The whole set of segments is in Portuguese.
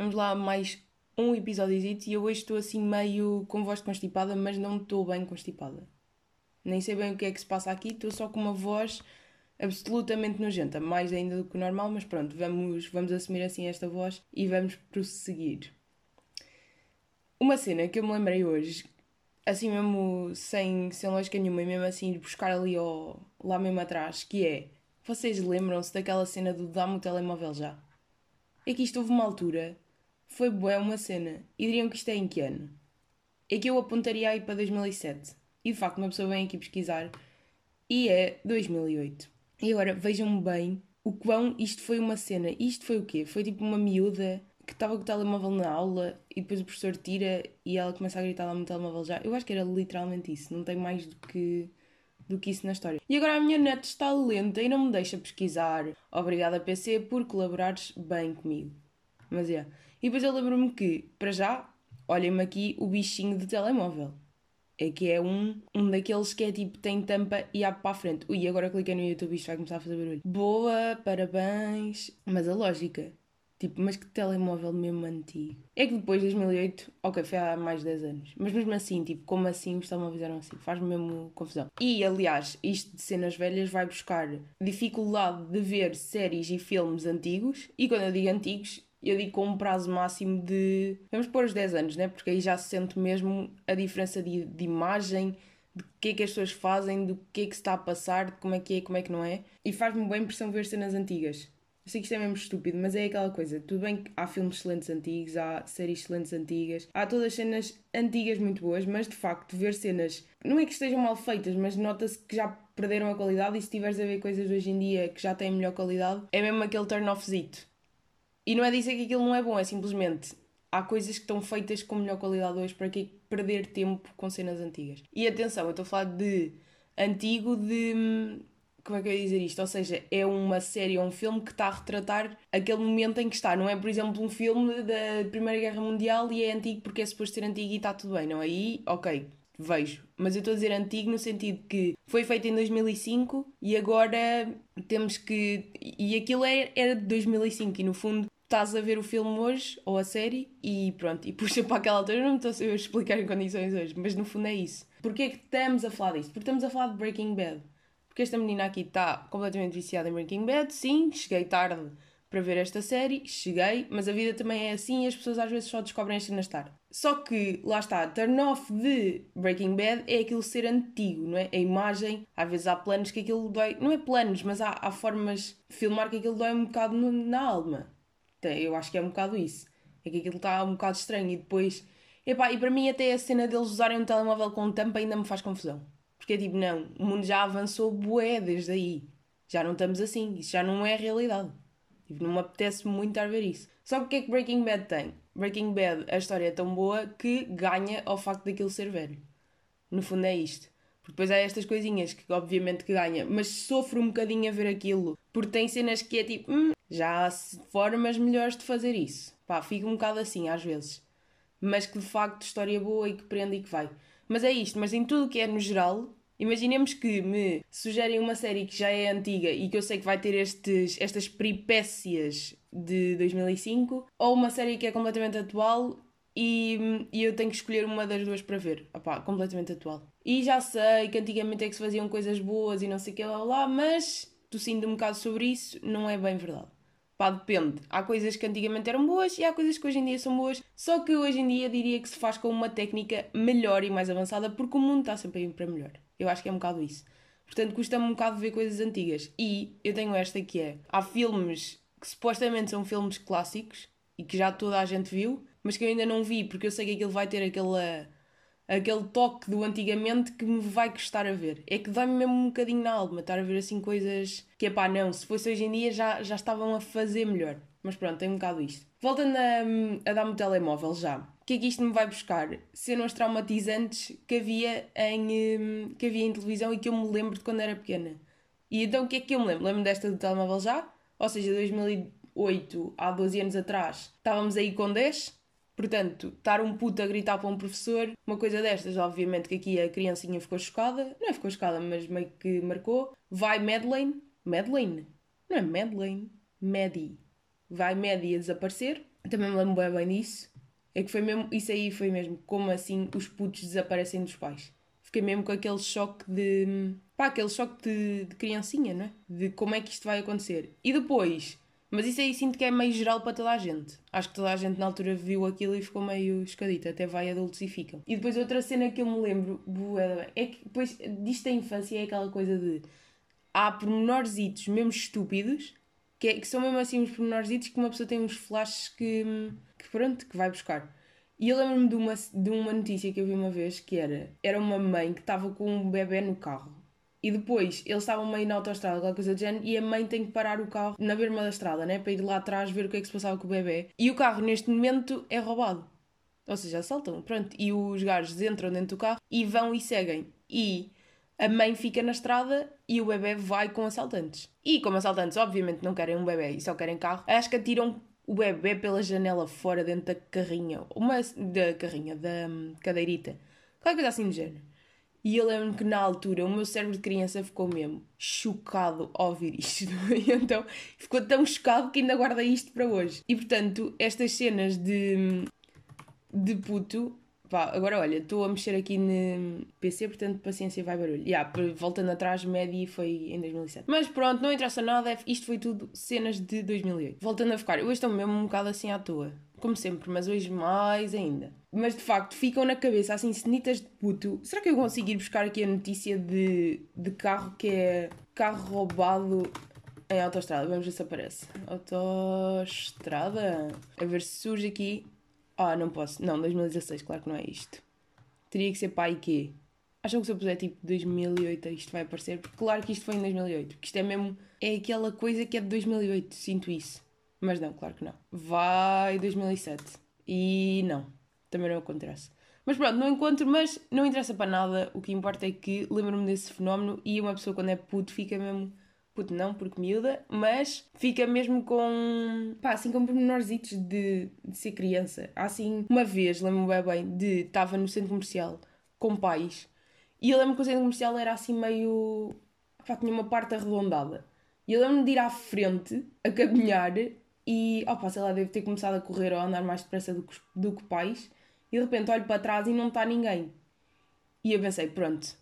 Vamos lá, mais um episódio e eu hoje estou assim meio com voz constipada, mas não estou bem constipada. Nem sei bem o que é que se passa aqui, estou só com uma voz absolutamente nojenta, mais ainda do que o normal, mas pronto, vamos, vamos assumir assim esta voz e vamos prosseguir. Uma cena que eu me lembrei hoje, assim mesmo sem, sem lógica nenhuma, e mesmo assim buscar ali ao, lá mesmo atrás, que é, vocês lembram-se daquela cena do dá-me o telemóvel já? É que isto houve uma altura, foi boa uma cena, e diriam que isto é em que ano? É que eu apontaria aí para 2007, e de facto uma pessoa vem aqui pesquisar, e é 2008. E agora vejam bem o quão isto foi uma cena. Isto foi o quê? Foi tipo uma miúda que estava com o telemóvel na aula e depois o professor tira e ela começa a gritar lá no telemóvel já. Eu acho que era literalmente isso, não tem mais do que do que isso na história. E agora a minha net está lenta e não me deixa pesquisar. Obrigada PC por colaborares bem comigo. Mas é. Yeah. E depois eu lembro-me que, para já, olhem-me aqui o bichinho de telemóvel é que é um, um daqueles que é tipo, tem tampa e abre para a frente. Ui, agora cliquei no YouTube e isto vai começar a fazer barulho. Boa, parabéns. Mas a lógica, tipo, mas que telemóvel mesmo antigo. É que depois de 2008, ok, foi há mais de 10 anos. Mas mesmo assim, tipo, como assim os telemóveis eram assim? Faz-me mesmo confusão. E, aliás, isto de cenas velhas vai buscar dificuldade de ver séries e filmes antigos. E quando eu digo antigos, eu digo com um prazo máximo de. Vamos pôr os 10 anos, né? Porque aí já se sente mesmo a diferença de, de imagem, de que é que as pessoas fazem, do que é que se está a passar, de como é que é como é que não é. E faz-me boa impressão ver cenas antigas. Eu sei que isto é mesmo estúpido, mas é aquela coisa. Tudo bem que há filmes excelentes antigos, há séries excelentes antigas, há todas as cenas antigas muito boas, mas de facto, ver cenas. Não é que estejam mal feitas, mas nota-se que já perderam a qualidade e se tiveres a ver coisas hoje em dia que já têm melhor qualidade, é mesmo aquele turn-offzito e não é dizer que aquilo não é bom, é simplesmente há coisas que estão feitas com melhor qualidade hoje para que perder tempo com cenas antigas. E atenção, eu estou a falar de antigo de. Como é que eu ia dizer isto? Ou seja, é uma série ou um filme que está a retratar aquele momento em que está. Não é, por exemplo, um filme da Primeira Guerra Mundial e é antigo porque é suposto ser antigo e está tudo bem. Não, aí, ok, vejo. Mas eu estou a dizer antigo no sentido que foi feito em 2005 e agora temos que. E aquilo é, era de 2005 e no fundo estás a ver o filme hoje ou a série e pronto, e puxa para aquela altura. Eu não me estou a explicar em condições hoje, mas no fundo é isso. Porquê é que estamos a falar disso? Porque estamos a falar de Breaking Bad. Porque esta menina aqui está completamente viciada em Breaking Bad. Sim, cheguei tarde para ver esta série, cheguei, mas a vida também é assim e as pessoas às vezes só descobrem as cenas tarde. Só que, lá está, turn off de Breaking Bad é aquilo ser antigo, não é? A imagem, às vezes há planos que aquilo dói, não é planos, mas há, há formas de filmar que aquilo dói um bocado na alma. Eu acho que é um bocado isso. É que aquilo está um bocado estranho e depois. Epá, e para mim até a cena deles usarem um telemóvel com tampa ainda me faz confusão. Porque é tipo, não, o mundo já avançou bué desde aí. Já não estamos assim, isso já não é realidade. Tipo, não me apetece muito estar a ver isso. Só que o que é que Breaking Bad tem? Breaking Bad, a história é tão boa que ganha ao facto daquilo ser velho. No fundo é isto. Porque depois há estas coisinhas que obviamente que ganha, mas sofro um bocadinho a ver aquilo. Porque tem cenas que é tipo, hum, já há formas melhores de fazer isso. Pá, fica um bocado assim às vezes. Mas que de facto história boa e que prende e que vai. Mas é isto, mas em tudo que é no geral, Imaginemos que me sugerem uma série que já é antiga e que eu sei que vai ter estes, estas peripécias de 2005, ou uma série que é completamente atual e, e eu tenho que escolher uma das duas para ver. Opá, completamente atual. E já sei que antigamente é que se faziam coisas boas e não sei o que lá, lá mas tossindo um bocado sobre isso, não é bem verdade. Pá, depende. Há coisas que antigamente eram boas e há coisas que hoje em dia são boas, só que hoje em dia diria que se faz com uma técnica melhor e mais avançada porque o mundo está sempre a ir para melhor. Eu acho que é um bocado isso. Portanto, custa-me um bocado ver coisas antigas. E eu tenho esta que é: há filmes que supostamente são filmes clássicos e que já toda a gente viu, mas que eu ainda não vi porque eu sei que aquilo vai ter aquele, aquele toque do antigamente que me vai custar a ver. É que dói-me mesmo um bocadinho na alma estar a ver assim coisas que é pá, não, se fosse hoje em dia já, já estavam a fazer melhor. Mas pronto, tem um bocado isto. Voltando a, a dar-me o telemóvel já que é que isto me vai buscar? Cenas traumatizantes que havia, em, hum, que havia em televisão e que eu me lembro de quando era pequena. E então o que é que eu me lembro? Lembro desta do telemóvel já, ou seja, 2008, há 12 anos atrás, estávamos aí com 10, portanto, estar um puto a gritar para um professor, uma coisa destas, obviamente que aqui a criancinha ficou chocada, não é ficou chocada, mas meio que marcou. Vai Madeleine, Madeleine, não é Madeleine, Maddie. Vai Maddie a desaparecer, também me lembro bem, disso. É que foi mesmo, isso aí foi mesmo, como assim os putos desaparecem dos pais. Fiquei mesmo com aquele choque de. pá, aquele choque de, de criancinha, não é? De como é que isto vai acontecer. E depois, mas isso aí sinto que é meio geral para toda a gente. Acho que toda a gente na altura viu aquilo e ficou meio escadita, até vai adultos e ficam. E depois outra cena que eu me lembro, é que depois disto da infância é aquela coisa de. há pormenorzitos mesmo estúpidos que, é, que são mesmo assim uns pormenorzitos que uma pessoa tem uns flashes que, que pronto, que vai buscar. E eu lembro-me de uma, de uma notícia que eu vi uma vez que era, era uma mãe que estava com um bebê no carro. E depois eles estavam meio na autostrada, aquela coisa do género, e a mãe tem que parar o carro na berma da estrada, né? Para ir lá atrás ver o que é que se passava com o bebê. E o carro neste momento é roubado. Ou seja, assaltam, pronto. E os gajos entram dentro do carro e vão e seguem. E a mãe fica na estrada e o bebê vai com assaltantes. E como assaltantes obviamente não querem um bebê e só querem carro, acho que atiram o bebê pela janela fora dentro da carrinha, uma da carrinha, da um, cadeirita, qualquer coisa assim do género. E eu lembro que na altura o meu cérebro de criança ficou mesmo chocado ao ouvir isto. E então ficou tão chocado que ainda guarda isto para hoje. E portanto, estas cenas de, de puto Pá, agora olha, estou a mexer aqui no PC, portanto paciência vai barulho. Yeah, voltando atrás, Medi foi em 2007. Mas pronto, não interessa nada, isto foi tudo cenas de 2008. Voltando a ficar, hoje estou mesmo um bocado assim à toa. Como sempre, mas hoje mais ainda. Mas de facto, ficam na cabeça assim cenitas de puto. Será que eu consigo ir buscar aqui a notícia de, de carro que é carro roubado em autostrada? Vamos ver se aparece. Autostrada. A ver se surge aqui ah, não posso. Não, 2016, claro que não é isto. Teria que ser aí quê? Acham que se eu puser tipo 2008 isto vai aparecer? Porque claro que isto foi em 2008. Porque isto é mesmo. É aquela coisa que é de 2008. Sinto isso. Mas não, claro que não. Vai 2007. E não. Também não acontece. Mas pronto, não encontro, mas não interessa para nada. O que importa é que lembro-me desse fenómeno e uma pessoa quando é puto fica mesmo puto não, porque miúda, mas fica mesmo com, pá, assim com pormenorzitos de, de ser criança. Assim, uma vez, lembro-me bem bem, de, estava no centro comercial com pais, e eu lembro que o centro comercial era assim meio, pá, tinha uma parte arredondada. E eu lembro-me de ir à frente, a caminhar, e, opá, sei lá, devo ter começado a correr ou a andar mais depressa do que, do que pais, e de repente olho para trás e não está ninguém. E eu pensei, pronto,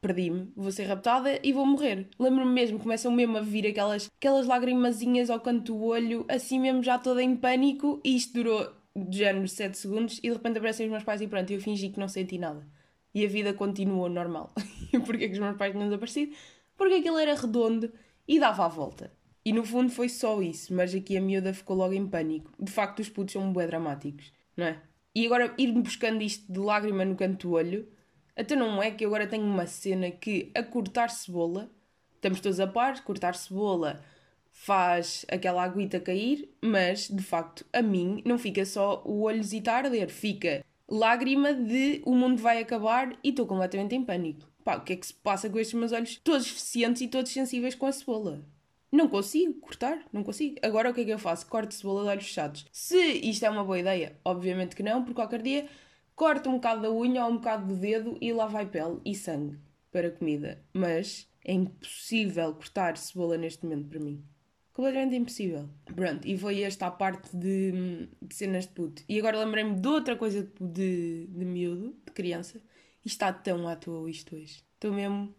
perdi-me, vou ser raptada e vou morrer. Lembro-me mesmo, começam mesmo a vir aquelas, aquelas lagrimazinhas ao canto do olho, assim mesmo já toda em pânico, e isto durou de género 7 segundos, e de repente aparecem os meus pais e pronto, eu fingi que não senti nada. E a vida continuou normal. E porquê que os meus pais tinham desaparecido? Porque aquilo era redondo e dava a volta. E no fundo foi só isso, mas aqui a miúda ficou logo em pânico. De facto, os putos são bué dramáticos, não é? E agora ir-me buscando isto de lágrima no canto do olho, até não é que agora tenho uma cena que a cortar cebola, estamos todos a par, cortar cebola faz aquela aguita cair, mas de facto a mim não fica só o olhozito a arder, fica lágrima de o mundo vai acabar e estou completamente em pânico. Pá, o que é que se passa com estes meus olhos todos eficientes e todos sensíveis com a cebola? Não consigo cortar, não consigo. Agora o que é que eu faço? Corto cebola de olhos fechados. Se isto é uma boa ideia, obviamente que não, porque qualquer dia corta um bocado da unha ou um bocado do dedo e lá vai pele e sangue para comida. Mas é impossível cortar cebola neste momento para mim. Completamente impossível. Pronto, e foi esta a parte de, de cenas de puto. E agora lembrei-me de outra coisa de, de, de miúdo, de criança. E está tão à toa isto hoje. Estou mesmo.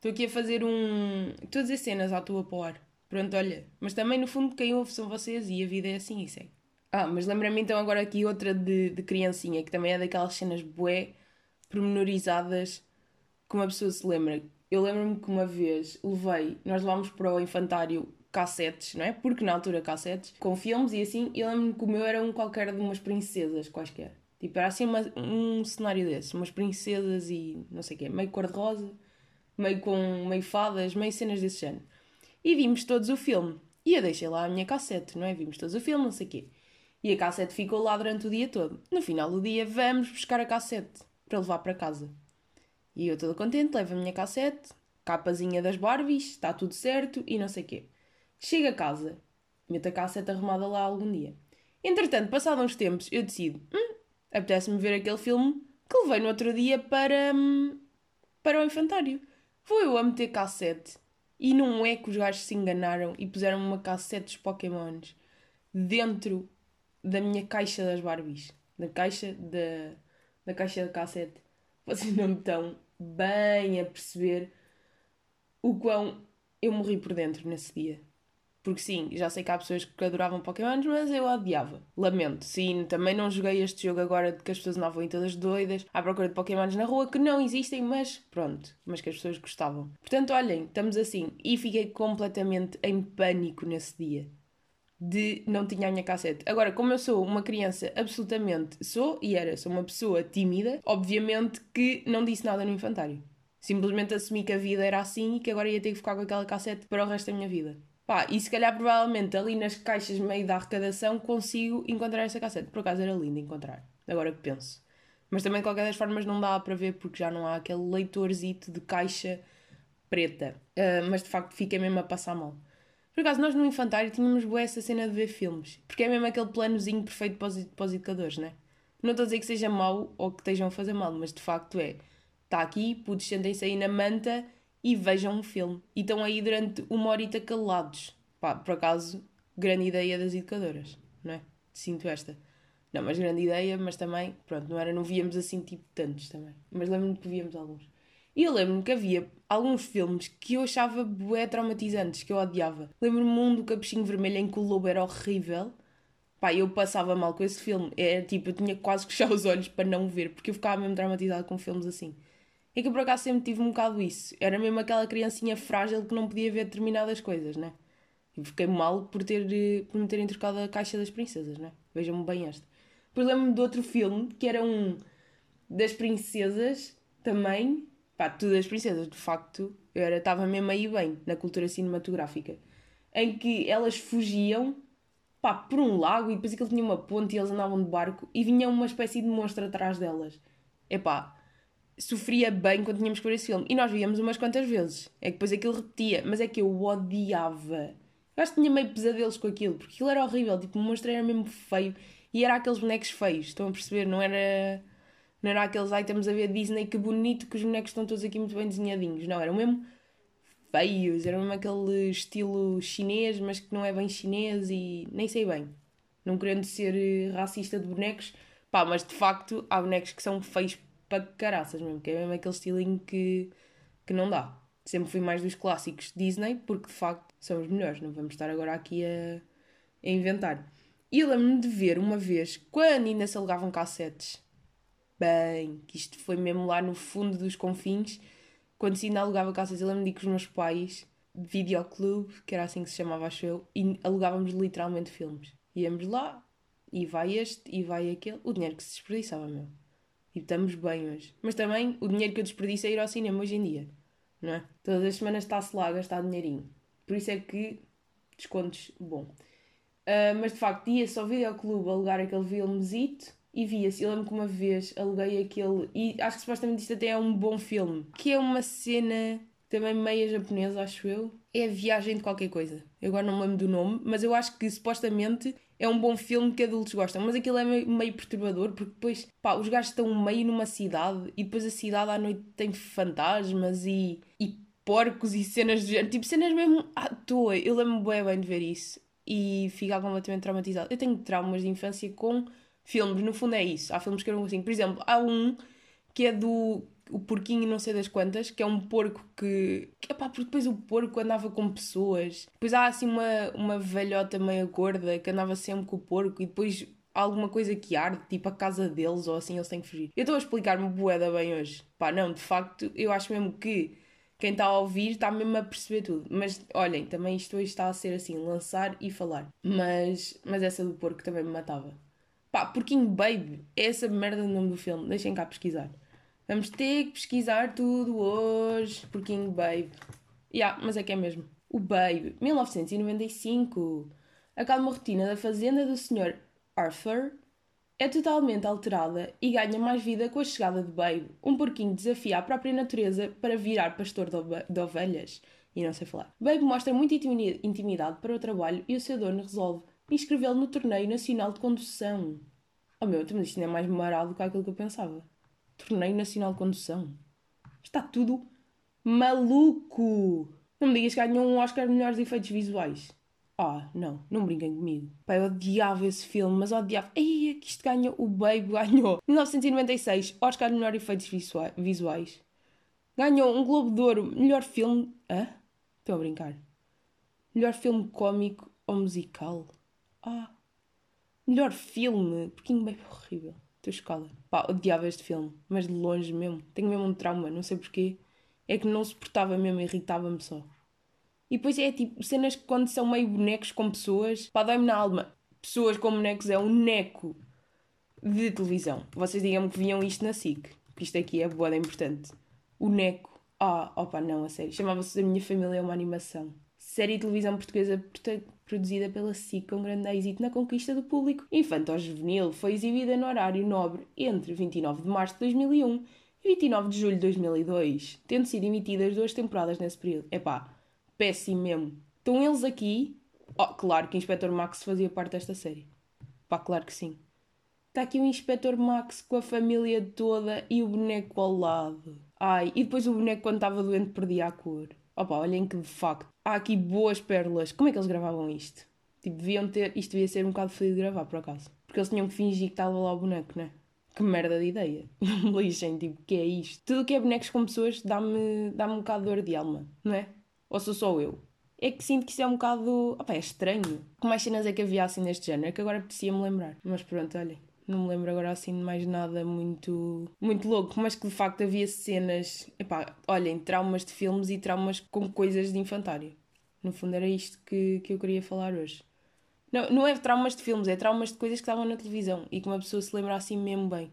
Estou aqui a fazer um. Estou a dizer cenas à o ar. Pronto, olha. Mas também no fundo quem ouve são vocês e a vida é assim e segue. Ah, mas lembra-me então agora aqui outra de, de criancinha, que também é daquelas cenas bué, pormenorizadas, que uma pessoa se lembra. Eu lembro-me que uma vez levei, nós levámos para o infantário cassetes, não é? Porque na altura cassetes, com filmes e assim, eu lembro-me que o meu era um qualquer de umas princesas quaisquer. Tipo, era assim uma, um cenário desse, umas princesas e não sei o quê, meio cor-de-rosa, meio com meio fadas, meio cenas desse género. E vimos todos o filme. E eu deixei lá a minha cassete, não é? Vimos todos o filme, não sei o quê. E a cassete ficou lá durante o dia todo. No final do dia, vamos buscar a cassete para levar para casa. E eu toda contente, levo a minha cassete, capazinha das Barbies, está tudo certo e não sei o quê. Chego a casa, meto a cassete arrumada lá algum dia. Entretanto, passados uns tempos, eu decido, hum, apetece-me ver aquele filme que levei no outro dia para, hum, para o infantário. Vou eu a meter cassete. E não é que os gajos se enganaram e puseram uma cassete dos Pokémons dentro da minha caixa das Barbies. Da caixa da, da caixa de cassete. Vocês não estão bem a perceber o quão eu morri por dentro nesse dia. Porque sim, já sei que há pessoas que adoravam Pokémon, mas eu odiava. Lamento. Sim, também não joguei este jogo agora de que as pessoas andavam todas doidas à procura de Pokémons na rua, que não existem, mas pronto. Mas que as pessoas gostavam. Portanto, olhem, estamos assim. E fiquei completamente em pânico nesse dia. De não tinha a minha cassete. Agora, como eu sou uma criança absolutamente. Sou e era, sou uma pessoa tímida, obviamente que não disse nada no infantário. Simplesmente assumi que a vida era assim e que agora ia ter que ficar com aquela cassete para o resto da minha vida. Pá, e se calhar provavelmente ali nas caixas meio da arrecadação consigo encontrar essa cassete. Por acaso era lindo encontrar, agora que penso. Mas também de qualquer das formas não dá para ver porque já não há aquele leitorzito de caixa preta. Uh, mas de facto fica mesmo a passar mal. Por acaso nós no infantário tínhamos boa essa cena de ver filmes. Porque é mesmo aquele planozinho perfeito para os, educadores, né? Não estou a dizer que seja mau ou que estejam a fazer mal, mas de facto é. Está aqui, putos, sentem-se aí na manta e vejam um filme. E estão aí durante uma horita calados. Pá, por acaso, grande ideia das educadoras, não é? Sinto esta. Não, mas grande ideia, mas também, pronto, não era, não víamos assim tipo tantos também. Mas lembro-me que víamos alguns. E eu lembro-me que havia alguns filmes que eu achava bué traumatizantes, que eu odiava. Lembro-me um do Capuchinho Vermelho em que o lobo era horrível. Pá, eu passava mal com esse filme. É tipo, eu tinha quase que fechar os olhos para não ver, porque eu ficava mesmo traumatizada com filmes assim. É que eu por acaso sempre tive um bocado isso. Era mesmo aquela criancinha frágil que não podia ver determinadas coisas, né? E fiquei mal por, ter, por me terem trocado a caixa das princesas, né? Vejam-me bem esta. Depois lembro-me de outro filme que era um das princesas também. Pá, tudo das princesas, de facto. Eu estava mesmo aí bem na cultura cinematográfica. Em que elas fugiam pá, por um lago e depois aquilo tinha uma ponte e eles andavam de barco e vinha uma espécie de monstro atrás delas. Epá, sofria bem quando tínhamos que ver esse filme. E nós víamos umas quantas vezes. É que depois aquilo repetia. Mas é que eu odiava. Eu acho que tinha meio pesadelos com aquilo, porque aquilo era horrível. Tipo, o monstro era mesmo feio. E era aqueles bonecos feios, estão a perceber? Não era. Não era aqueles items a ver Disney que bonito que os bonecos estão todos aqui muito bem desenhadinhos. Não, eram mesmo feios. Era mesmo aquele estilo chinês, mas que não é bem chinês e nem sei bem. Não querendo ser racista de bonecos. Pá, mas de facto há bonecos que são feios para caraças mesmo, que é mesmo aquele estilinho que, que não dá. Sempre fui mais dos clássicos Disney, porque de facto são os melhores, não vamos estar agora aqui a, a inventar. E eu lembro-me de ver uma vez, quando ainda se alugavam cassetes, bem, que isto foi mesmo lá no fundo dos confins, quando se ainda alugava cassetes, eu lembro-me de que os meus pais, videoclube, que era assim que se chamava, acho eu, e alugávamos literalmente filmes. Íamos lá, e vai este, e vai aquele, o dinheiro que se desperdiçava, meu. E estamos bem hoje. Mas também o dinheiro que eu desperdiço é ir ao cinema hoje em dia. Não é? Todas as semanas está-se lá a gastar dinheirinho. Por isso é que descontos, bom. Uh, mas de facto, ia só ao videoclube alugar aquele filmezito e via-se. Eu lembro que uma vez aluguei aquele. E acho que supostamente isto até é um bom filme. Que é uma cena também meia japonesa, acho eu. É a viagem de qualquer coisa. Eu agora não me lembro do nome, mas eu acho que supostamente é um bom filme que adultos gostam, mas aquilo é meio, perturbador porque depois, pá, os gajos estão meio numa cidade e depois a cidade à noite tem fantasmas e, e porcos e cenas do género, tipo cenas mesmo à toa. Eu lembro-me bem, bem de ver isso e ficar completamente traumatizado. Eu tenho traumas de infância com filmes, no fundo é isso. Há filmes que eram assim, por exemplo, há um que é do o porquinho não sei das quantas, que é um porco que. que epá, porque depois o porco andava com pessoas. Depois há assim uma, uma velhota meio gorda que andava sempre com o porco e depois alguma coisa que arde, tipo a casa deles ou assim, eles têm que fugir. Eu estou a explicar-me boeda bem hoje. Pá, não, de facto, eu acho mesmo que quem está a ouvir está mesmo a perceber tudo. Mas olhem, também isto hoje está a ser assim, lançar e falar. Mas, mas essa do porco também me matava. Pá, Porquinho Baby, é essa merda do nome do filme, deixem cá pesquisar. Vamos ter que pesquisar tudo hoje. Porquinho Babe. Yeah, mas é que é mesmo. O Babe, 1995. A calma rotina da fazenda do Sr. Arthur é totalmente alterada e ganha mais vida com a chegada de Babe, um porquinho desafia a própria natureza para virar pastor de ovelhas. E não sei falar. Babe mostra muita intimidade para o trabalho e o seu dono resolve inscrevê-lo no Torneio Nacional de Condução. Oh meu, mas isto não é mais marado do que aquilo que eu pensava. Torneio Nacional de Condução. Está tudo maluco! Não me digas que ganhou um Oscar de melhores efeitos visuais. Ah, não, não brinquem comigo. Pá, eu odiava esse filme, mas odiava. Ei, é que isto ganhou, o Baby ganhou. 1996, Oscar de melhor efeitos visuais. Ganhou um Globo de Ouro, melhor filme. Hã? Estão a brincar? Melhor filme cómico ou musical? Ah. Melhor filme. Pequeno Baby horrível. Estou escala. Pá, odiava este filme, mas de longe mesmo. Tenho mesmo um trauma, não sei porquê. É que não suportava mesmo, irritava-me só. E depois é tipo cenas que quando são meio bonecos com pessoas, pá, dói-me na alma. Pessoas com bonecos é um neco de televisão. Vocês digam-me que viam isto na SIC, que isto aqui é boa, é importante. O neco. Ah, opa, não, a sério. Chamava-se A Minha Família é uma Animação. Série de televisão portuguesa produzida pela SIC com grande êxito na conquista do público infanto-juvenil. Foi exibida no horário nobre entre 29 de março de 2001 e 29 de julho de 2002, tendo sido emitidas duas temporadas nesse período. Epá, péssimo mesmo. Estão eles aqui. Oh, claro que o Inspector Max fazia parte desta série. Pá, claro que sim. Está aqui o Inspector Max com a família toda e o boneco ao lado. Ai, e depois o boneco quando estava doente perdia a cor. Opa, olhem que de facto há aqui boas pérolas. Como é que eles gravavam isto? Tipo, deviam ter. Isto devia ser um bocado feliz de gravar, por acaso. Porque eles tinham que fingir que estava lá o boneco, né? Que merda de ideia. Não me lixem, tipo, que é isto? Tudo que é bonecos com pessoas dá-me dá, -me, um bocado de dor de alma, não é? Ou sou só eu? É que sinto que isso é um bocado. Opa, é estranho. Que mais cenas é que havia assim deste género? É que agora apetecia-me lembrar. Mas pronto, olhem. Não me lembro agora assim de mais nada muito, muito louco, mas que de facto havia cenas. Epá, olhem, traumas de filmes e traumas com coisas de infantário. No fundo era isto que, que eu queria falar hoje. Não, não é traumas de filmes, é traumas de coisas que estavam na televisão e que uma pessoa se lembra assim mesmo bem.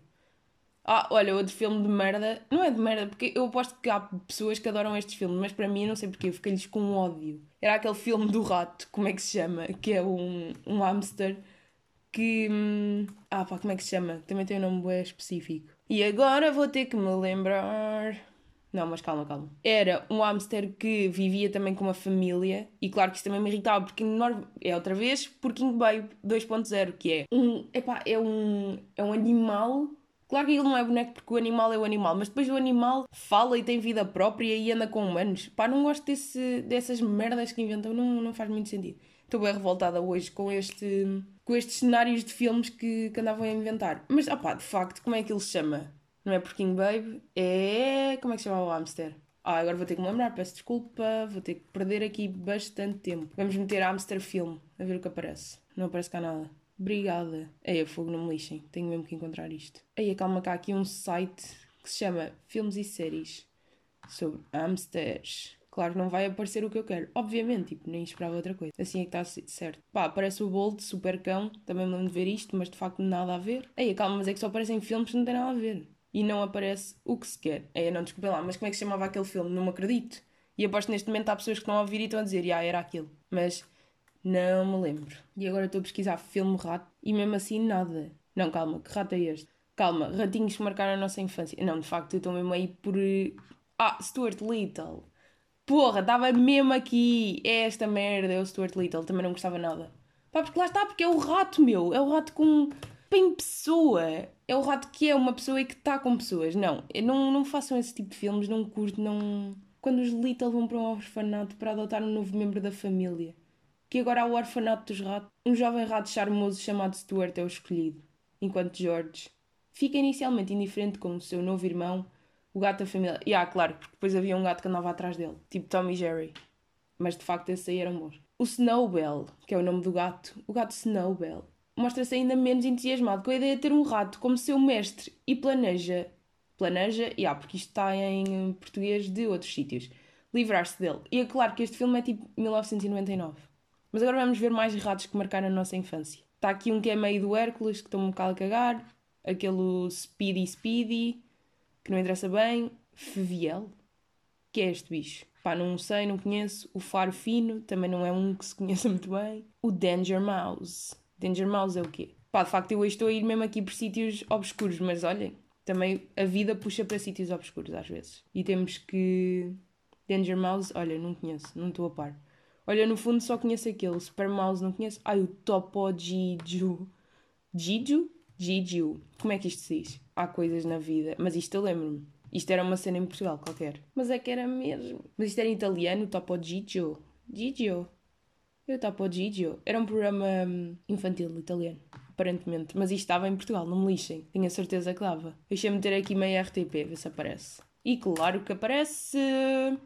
Ah, olha, outro filme de merda. Não é de merda, porque eu aposto que há pessoas que adoram estes filmes, mas para mim, não sei porquê, fiquei-lhes com ódio. Era aquele filme do rato, como é que se chama? Que é um, um hamster que. Hum, ah, pá, como é que se chama? Também tem um nome bem específico. E agora vou ter que me lembrar. Não, mas calma, calma. Era um hamster que vivia também com uma família, e claro que isso também me irritava, porque é outra vez Porquinho Babe 2.0, que é um. Epá, é um. É um animal Claro que ele não é boneco porque o animal é o animal, mas depois o animal fala e tem vida própria e anda com humanos. Pá, não gosto desse, dessas merdas que inventam, não, não faz muito sentido. Estou bem revoltada hoje com, este, com estes cenários de filmes que, que andavam a inventar. Mas, opá, de facto, como é que ele se chama? Não é Porquinho Babe? É. Como é que se chama o hamster? Ah, agora vou ter que me lembrar, peço desculpa, vou ter que perder aqui bastante tempo. Vamos meter hamster film, a ver o que aparece. Não aparece cá nada. Obrigada. Ei, fogo, não me lixem. Tenho mesmo que encontrar isto. Ei, calma cá, aqui um site que se chama Filmes e Séries sobre hamsters. Claro, não vai aparecer o que eu quero. Obviamente, tipo, nem esperava outra coisa. Assim é que está certo. Pá, aparece o Bolt, super cão. Também me lembro de ver isto, mas de facto nada a ver. Ei, calma, mas é que só aparecem filmes que não têm nada a ver. E não aparece o que se quer. Ei, não, desculpem lá, mas como é que se chamava aquele filme? Não me acredito. E aposto neste momento há pessoas que estão a ouvir e estão a dizer, ah, era aquilo. Mas não me lembro. E agora estou a pesquisar filme rato e mesmo assim nada. Não, calma, que rato é este? Calma, ratinhos que marcaram a nossa infância. Não, de facto, eu estou mesmo aí por. Ah, Stuart Little. Porra, estava mesmo aqui. Esta merda, é o Stuart Little. Também não gostava nada. Pá, porque lá está, porque é o rato, meu. É o rato com. Bem pessoa. É o rato que é uma pessoa e que está com pessoas. Não, não, não façam esse tipo de filmes, não curto, não. Quando os Little vão para um orfanato para adotar um novo membro da família que agora há o orfanato dos ratos. Um jovem rato charmoso chamado Stuart é o escolhido, enquanto George fica inicialmente indiferente com o seu novo irmão, o gato da família. E ah, claro, porque depois havia um gato que andava atrás dele, tipo Tom e Jerry. Mas de facto esse aí era bons. O Snowbell, que é o nome do gato, o gato Snowbell, mostra-se ainda menos entusiasmado com a ideia de ter um rato como seu mestre e planeja. Planeja, e ah, porque isto está em português de outros sítios. Livrar-se dele. E é claro que este filme é tipo 1999. Mas agora vamos ver mais ratos que marcaram a nossa infância. Está aqui um que é meio do Hércules, que estou um bocado a cagar. Aquele Speedy Speedy, que não interessa bem. Feviel, que é este bicho? Pá, não sei, não conheço. O Faro Fino, também não é um que se conheça muito bem. O Danger Mouse. Danger Mouse é o quê? Pá, de facto eu hoje estou a ir mesmo aqui por sítios obscuros, mas olhem, também a vida puxa para sítios obscuros às vezes. E temos que... Danger Mouse, olha, não conheço, não estou a par. Olha, no fundo só conheço aquele. Super Mouse não conheço. Ai, o Topo Jiju. Jiju? Jiju. Como é que isto se diz? Há coisas na vida. Mas isto eu lembro-me. Isto era uma cena em Portugal qualquer. Mas é que era mesmo. Mas isto era em italiano, Topo Jiju. Jiju. Eu estava para o Gigio. Era um programa hum, infantil italiano, aparentemente. Mas isto estava em Portugal, não me lixem. Tenho a certeza que dava. Deixa-me ter aqui meia RTP, ver se aparece. E claro que aparece!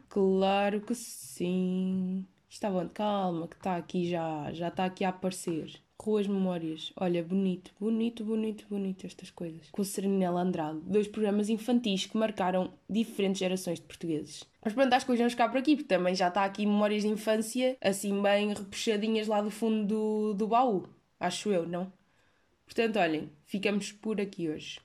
Claro que sim! Estava onde? Calma, que está aqui já. Já está aqui a aparecer. Ruas Memórias. Olha, bonito, bonito, bonito, bonito estas coisas. Com Serenela Andrade. Dois programas infantis que marcaram diferentes gerações de portugueses. Mas pronto, acho que hoje vamos ficar por aqui, porque também já está aqui Memórias de Infância, assim bem repuxadinhas lá do fundo do, do baú. Acho eu, não? Portanto, olhem, ficamos por aqui hoje.